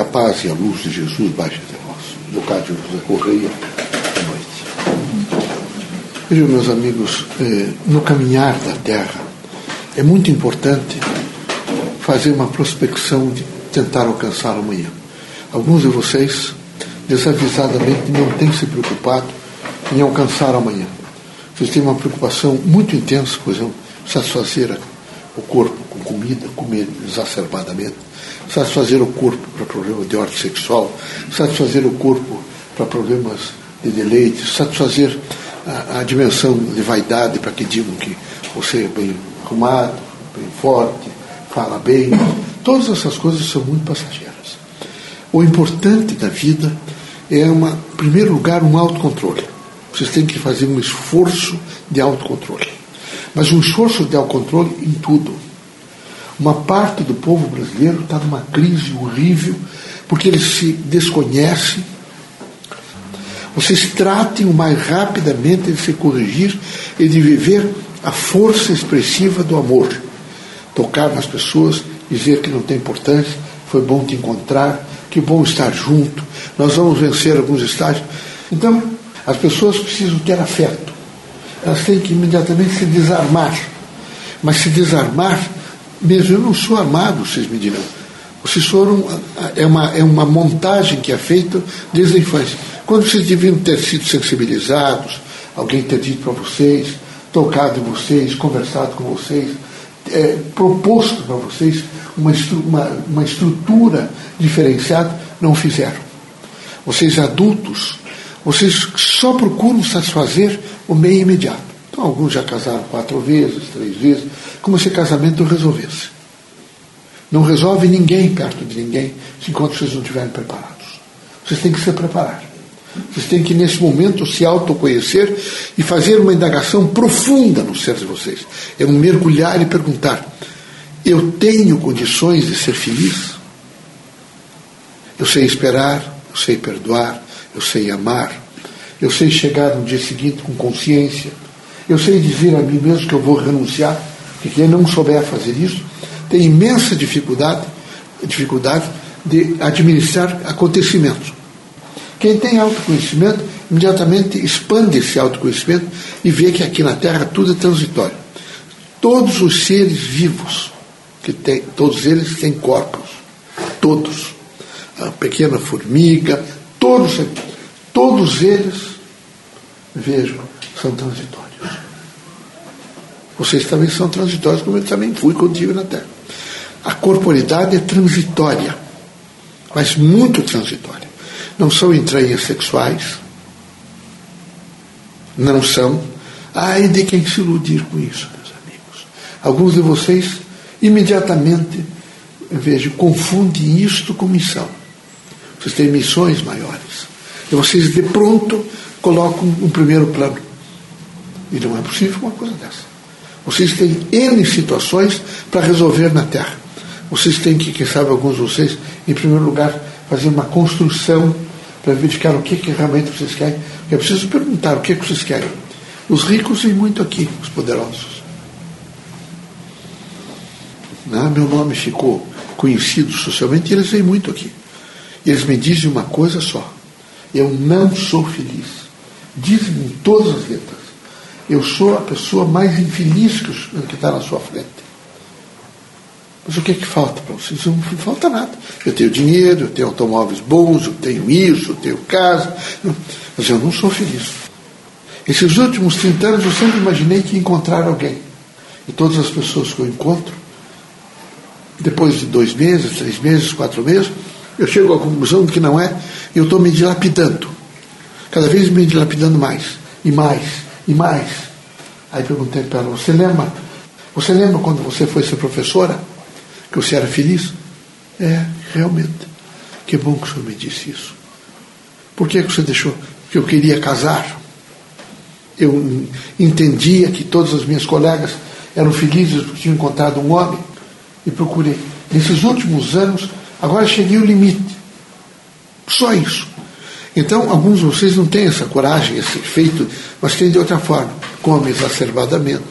A paz e a luz de Jesus baixe até nós. Leocádio José Correia, boa noite. Vejam, meus amigos, eh, no caminhar da Terra, é muito importante fazer uma prospecção de tentar alcançar amanhã. Alguns de vocês, desavisadamente, não têm se preocupado em alcançar amanhã. Vocês têm uma preocupação muito intensa, por exemplo, satisfazer o corpo com comida, comer exacerbadamente, satisfazer o corpo para problemas de ordem sexual, satisfazer o corpo para problemas de deleite, satisfazer a, a dimensão de vaidade para que digam que você é bem arrumado, bem forte, fala bem. Todas essas coisas são muito passageiras. O importante da vida é, uma, em primeiro lugar, um autocontrole. Vocês têm que fazer um esforço de autocontrole. Mas um esforço de autocontrole em tudo. Uma parte do povo brasileiro está numa crise horrível porque ele se desconhece. Vocês tratem o mais rapidamente de se corrigir e de viver a força expressiva do amor. Tocar nas pessoas, dizer que não tem importância, foi bom te encontrar, que bom estar junto, nós vamos vencer alguns estágios. Então, as pessoas precisam ter afeto. Elas têm que imediatamente se desarmar. Mas se desarmar, mesmo eu não sou armado, vocês me dirão. Vocês foram. É uma, é uma montagem que é feita desde a infância. Quando vocês deviam ter sido sensibilizados, alguém ter dito para vocês, tocado em vocês, conversado com vocês, é, proposto para vocês uma, uma, uma estrutura diferenciada, não fizeram. Vocês adultos, vocês só procuram satisfazer o meio imediato. Então, alguns já casaram quatro vezes, três vezes, como se casamento resolvesse. Não resolve ninguém perto de ninguém enquanto vocês não estiverem preparados. Vocês têm que se preparar. Vocês têm que, nesse momento, se autoconhecer e fazer uma indagação profunda no ser de vocês. É um mergulhar e perguntar: eu tenho condições de ser feliz? Eu sei esperar, eu sei perdoar, eu sei amar, eu sei chegar no dia seguinte com consciência, eu sei dizer a mim mesmo que eu vou renunciar, porque quem não souber fazer isso tem imensa dificuldade, dificuldade de administrar acontecimentos. Quem tem autoconhecimento, imediatamente expande esse autoconhecimento e vê que aqui na Terra tudo é transitório. Todos os seres vivos, que tem, todos eles têm corpos, todos. A pequena formiga, todos, todos eles, vejam, são transitórios. Vocês também são transitórios, como eu também fui quando estive na Terra. A corporidade é transitória, mas muito transitória não são entranhas sexuais, não são. Ai de quem se iludir com isso, meus amigos. Alguns de vocês imediatamente, vejo, confundem isto com missão. Vocês têm missões maiores. E vocês de pronto colocam um primeiro plano. E não é possível uma coisa dessa. Vocês têm N situações para resolver na Terra. Vocês têm que, quem sabe, alguns de vocês, em primeiro lugar, fazer uma construção para verificar o que, que realmente vocês querem. É preciso perguntar o que, que vocês querem. Os ricos vêm muito aqui, os poderosos. Ah, meu nome ficou conhecido socialmente e eles vêm muito aqui. Eles me dizem uma coisa só: eu não sou feliz. Dizem em todas as letras: eu sou a pessoa mais infeliz que está na sua frente. Mas o que é que falta para vocês? Não falta nada. Eu tenho dinheiro, eu tenho automóveis bons, eu tenho isso, eu tenho casa. Mas eu não sou feliz. Esses últimos 30 anos eu sempre imaginei que ia encontrar alguém. E todas as pessoas que eu encontro, depois de dois meses, três meses, quatro meses, eu chego à conclusão de que não é, eu estou me dilapidando. Cada vez me dilapidando mais, e mais, e mais. Aí perguntei para ela, você lembra? Você lembra quando você foi ser professora? que você era feliz? É, realmente. Que bom que o senhor me disse isso. Por que você deixou? Porque eu queria casar. Eu entendia que todas as minhas colegas eram felizes porque tinham encontrado um homem e procurei. Nesses últimos anos, agora cheguei ao limite. Só isso. Então, alguns de vocês não têm essa coragem, esse efeito, mas têm de outra forma. Comem exacerbadamente.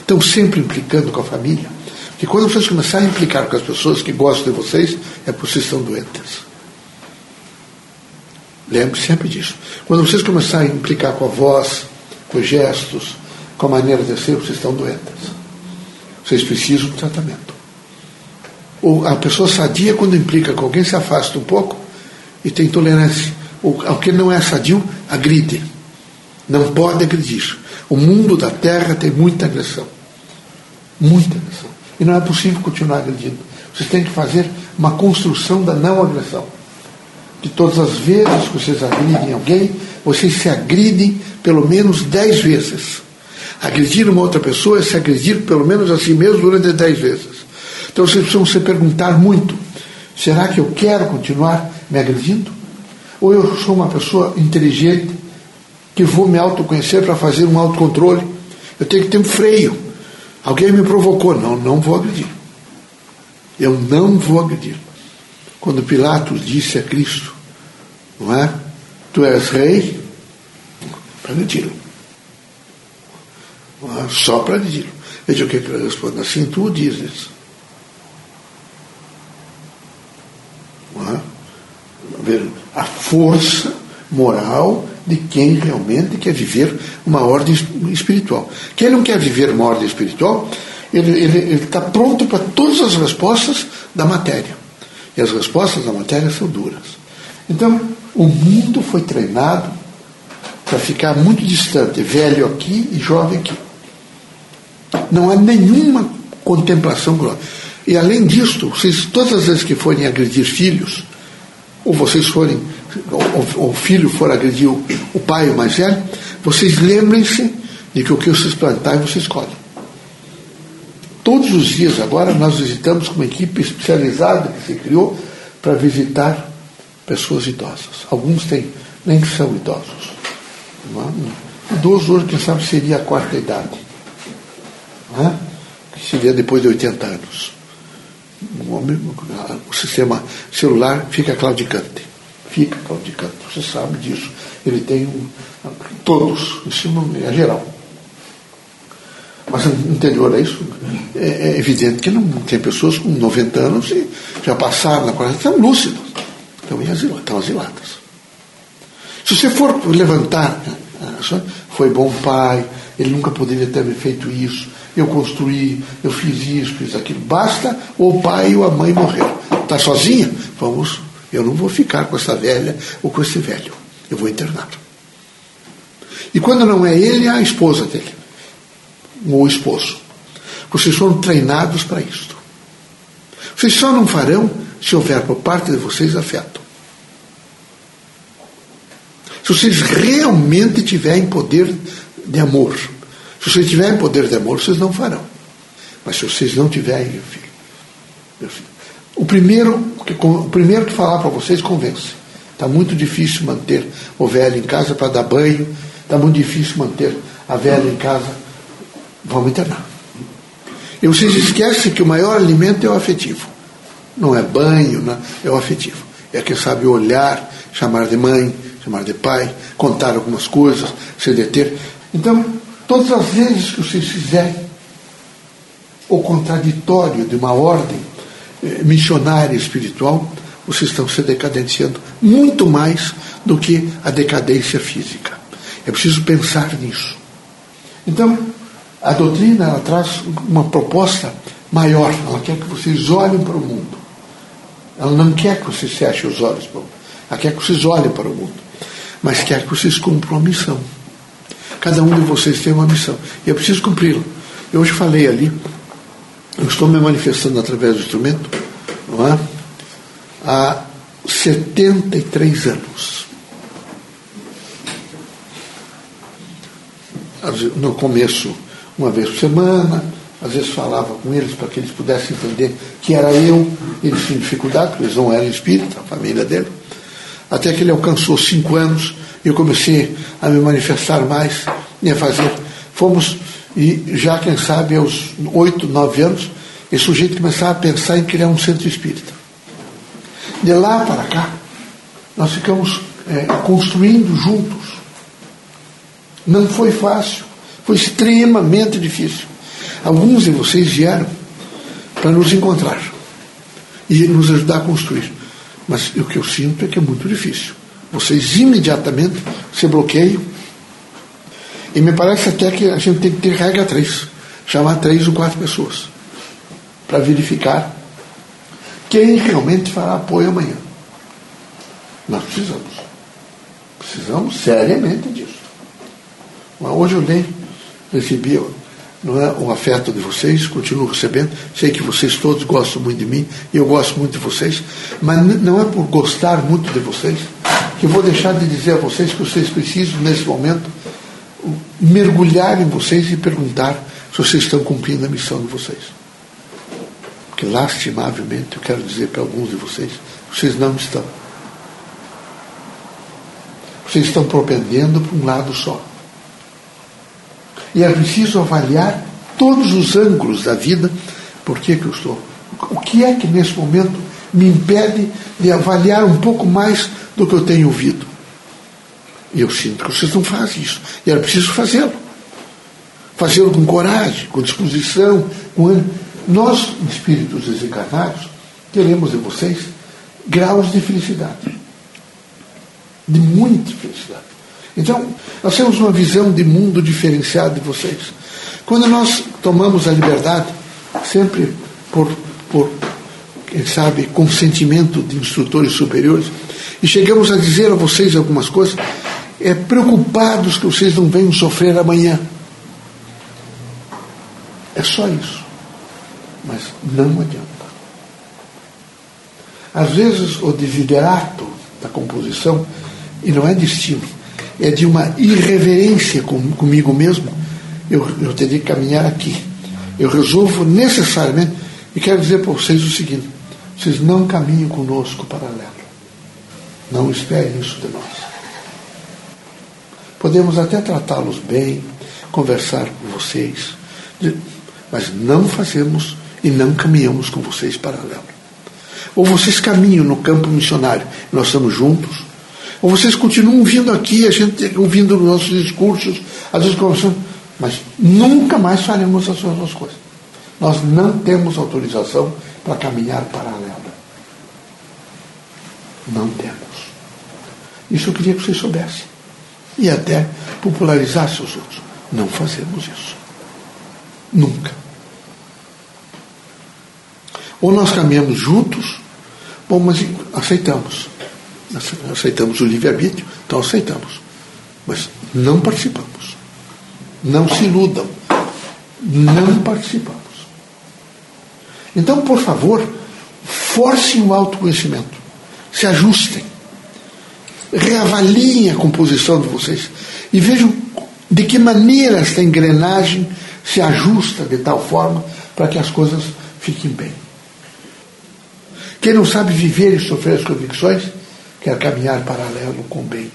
Estão sempre implicando com a família que quando vocês começarem a implicar com as pessoas que gostam de vocês, é porque vocês estão doentes. Lembre sempre disso. Quando vocês começarem a implicar com a voz, com os gestos, com a maneira de ser, vocês estão doentes. Vocês precisam de tratamento. A pessoa sadia, quando implica com alguém, se afasta um pouco e tem tolerância. O, o que não é sadio, agride. Não pode agredir. O mundo da terra tem muita agressão. Muita agressão. E não é possível continuar agredindo. Vocês têm que fazer uma construção da não agressão. De todas as vezes que vocês agridem alguém, vocês se agridem pelo menos dez vezes. Agredir uma outra pessoa é se agredir pelo menos a si mesmo durante dez vezes. Então vocês precisam se perguntar muito: será que eu quero continuar me agredindo? Ou eu sou uma pessoa inteligente que vou me autoconhecer para fazer um autocontrole? Eu tenho que ter um freio. Alguém me provocou. Não, não vou agredir. Eu não vou agredir. Quando Pilatos disse a Cristo, não é? Tu és rei, para agredir. É? Só para agredir. Veja o que ele responde. Assim tu dizes. É? A força moral de quem realmente quer viver uma ordem espiritual. Quem não quer viver uma ordem espiritual, ele está pronto para todas as respostas da matéria. E as respostas da matéria são duras. Então, o mundo foi treinado para ficar muito distante, velho aqui e jovem aqui. Não há nenhuma contemplação glória. E além disso, vocês, todas as vezes que forem agredir filhos, ou vocês forem, ou o filho for agredir o, o pai o mais velho, vocês lembrem-se de que o que vocês plantarem, vocês colhem. Todos os dias agora nós visitamos com uma equipe especializada que se criou para visitar pessoas idosas. Alguns têm, nem são idosos. É? Idoso hoje, quem sabe, seria a quarta idade. É? Que seria depois de 80 anos o sistema celular fica claudicante. Fica claudicante, você sabe disso. Ele tem um, todos, isso não é geral. Mas no interior é isso. É, é, evidente que não tem pessoas com 90 anos e já passaram na quarta, estão lúcidos, estão, asiladas, estão asiladas. Se você for levantar, né, foi bom pai, ele nunca poderia ter feito isso, eu construí, eu fiz isso, fiz aquilo. Basta o pai ou a mãe morrer. Está sozinha? Vamos, eu não vou ficar com essa velha ou com esse velho. Eu vou internar. E quando não é ele, é a esposa dele. Ou o esposo. Vocês foram treinados para isto. Vocês só não farão se houver por parte de vocês afeto. Se vocês realmente tiverem poder de amor. Se vocês tiverem poder de amor, vocês não farão. Mas se vocês não tiverem, meu filho, meu filho o primeiro, o primeiro que falar para vocês convence. Está muito difícil manter o velho em casa para dar banho, está muito difícil manter a velha em casa. Vamos internar. E vocês esquecem que o maior alimento é o afetivo. Não é banho, não, é o afetivo. É quem sabe olhar, chamar de mãe, chamar de pai, contar algumas coisas, se deter. Então, Todas as vezes que vocês fizerem o contraditório de uma ordem eh, missionária espiritual, vocês estão se decadenciando muito mais do que a decadência física. É preciso pensar nisso. Então, a doutrina ela traz uma proposta maior. Ela quer que vocês olhem para o mundo. Ela não quer que vocês fechem os olhos para o mundo. Ela quer que vocês olhem para o mundo. Mas quer que vocês cumpram a missão. Cada um de vocês tem uma missão. E eu preciso cumpri-la. Eu hoje falei ali, eu estou me manifestando através do instrumento, não é? Há 73 anos. No começo, uma vez por semana, às vezes falava com eles para que eles pudessem entender que era eu, eles tinham dificuldade, porque eles não eram espíritas, a família dele. Até que ele alcançou cinco anos, eu comecei a me manifestar mais e a fazer. Fomos, e já quem sabe aos oito, nove anos, esse sujeito começava a pensar em criar um centro espírita. De lá para cá, nós ficamos é, construindo juntos. Não foi fácil, foi extremamente difícil. Alguns de vocês vieram para nos encontrar e nos ajudar a construir. Mas o que eu sinto é que é muito difícil. Vocês imediatamente se bloqueiam. E me parece até que a gente tem que ter regra três chamar três ou quatro pessoas para verificar quem realmente fará apoio amanhã. Nós precisamos. Precisamos seriamente disso. Hoje eu nem recebi não é, o afeto de vocês, continuo recebendo. Sei que vocês todos gostam muito de mim, e eu gosto muito de vocês, mas não é por gostar muito de vocês que eu vou deixar de dizer a vocês que vocês precisam, nesse momento, mergulhar em vocês e perguntar se vocês estão cumprindo a missão de vocês. Porque, lastimavelmente, eu quero dizer para alguns de vocês, vocês não estão. Vocês estão propendendo para um lado só. E é preciso avaliar todos os ângulos da vida. Por que, que eu estou? O que é que nesse momento me impede de avaliar um pouco mais do que eu tenho ouvido? E eu sinto que vocês não fazem isso. E era preciso fazê-lo fazê-lo com coragem, com disposição. Com... Nós, espíritos desencarnados, queremos de vocês graus de felicidade. De muita felicidade. Então, nós temos uma visão de mundo diferenciada de vocês. Quando nós tomamos a liberdade, sempre por, por quem sabe, consentimento de instrutores superiores, e chegamos a dizer a vocês algumas coisas, é preocupados que vocês não venham sofrer amanhã. É só isso. Mas não adianta. Às vezes o desiderato da composição, e não é destino, é de uma irreverência com, comigo mesmo, eu, eu teria que caminhar aqui. Eu resolvo necessariamente, e quero dizer para vocês o seguinte: vocês não caminham conosco paralelo. Não esperem isso de nós. Podemos até tratá-los bem, conversar com vocês, mas não fazemos e não caminhamos com vocês paralelo. Ou vocês caminham no campo missionário, nós estamos juntos, ou vocês continuam vindo aqui, a gente ouvindo os nossos discursos, às vezes conversando, mas nunca mais faremos as mesmas coisas. Nós não temos autorização para caminhar paralelo. Não temos. Isso eu queria que vocês soubessem. E até popularizassem os outros. Não fazemos isso. Nunca. Ou nós caminhamos juntos, ou mas aceitamos. Aceitamos o livre-arbítrio, então aceitamos. Mas não participamos. Não se iludam. Não participamos. Então, por favor, forcem o autoconhecimento. Se ajustem. Reavaliem a composição de vocês. E vejam de que maneira esta engrenagem se ajusta de tal forma para que as coisas fiquem bem. Quem não sabe viver e sofrer as convicções, quer caminhar paralelo com o bem.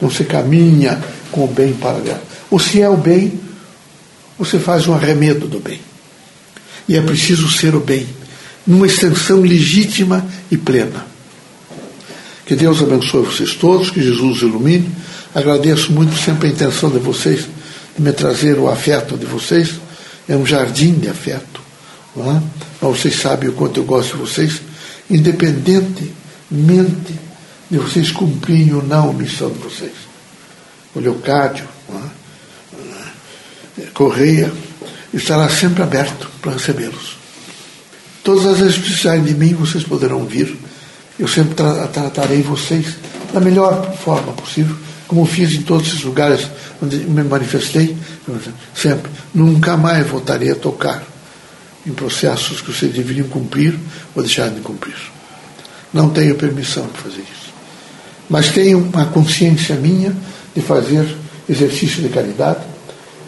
Não se caminha com o bem paralelo. Ou se é o bem, você faz um arremedo do bem. E é preciso ser o bem, numa extensão legítima e plena. Que Deus abençoe vocês todos, que Jesus ilumine. Agradeço muito sempre a intenção de vocês de me trazer o afeto de vocês. É um jardim de afeto. É? Mas vocês sabem o quanto eu gosto de vocês independentemente de vocês cumprirem ou não a missão de vocês. O Leocádio, é? Correia, estará sempre aberto para recebê-los. Todas as vezes que precisarem de mim, vocês poderão vir. Eu sempre tra tratarei vocês da melhor forma possível, como fiz em todos esses lugares onde me manifestei, sempre. Nunca mais voltarei a tocar em processos que vocês deveriam cumprir ou deixar de cumprir. Não tenho permissão para fazer isso. Mas tenho uma consciência minha de fazer exercício de caridade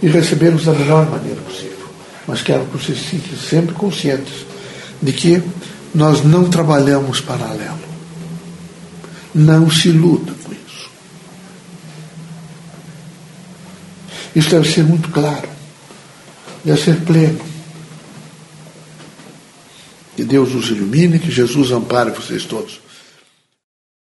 e recebê-los da melhor maneira possível. Mas quero que vocês fiquem sempre conscientes de que nós não trabalhamos paralelo. Não se iluda com isso. Isso deve ser muito claro, deve ser pleno. Que Deus os ilumine, que Jesus ampare vocês todos.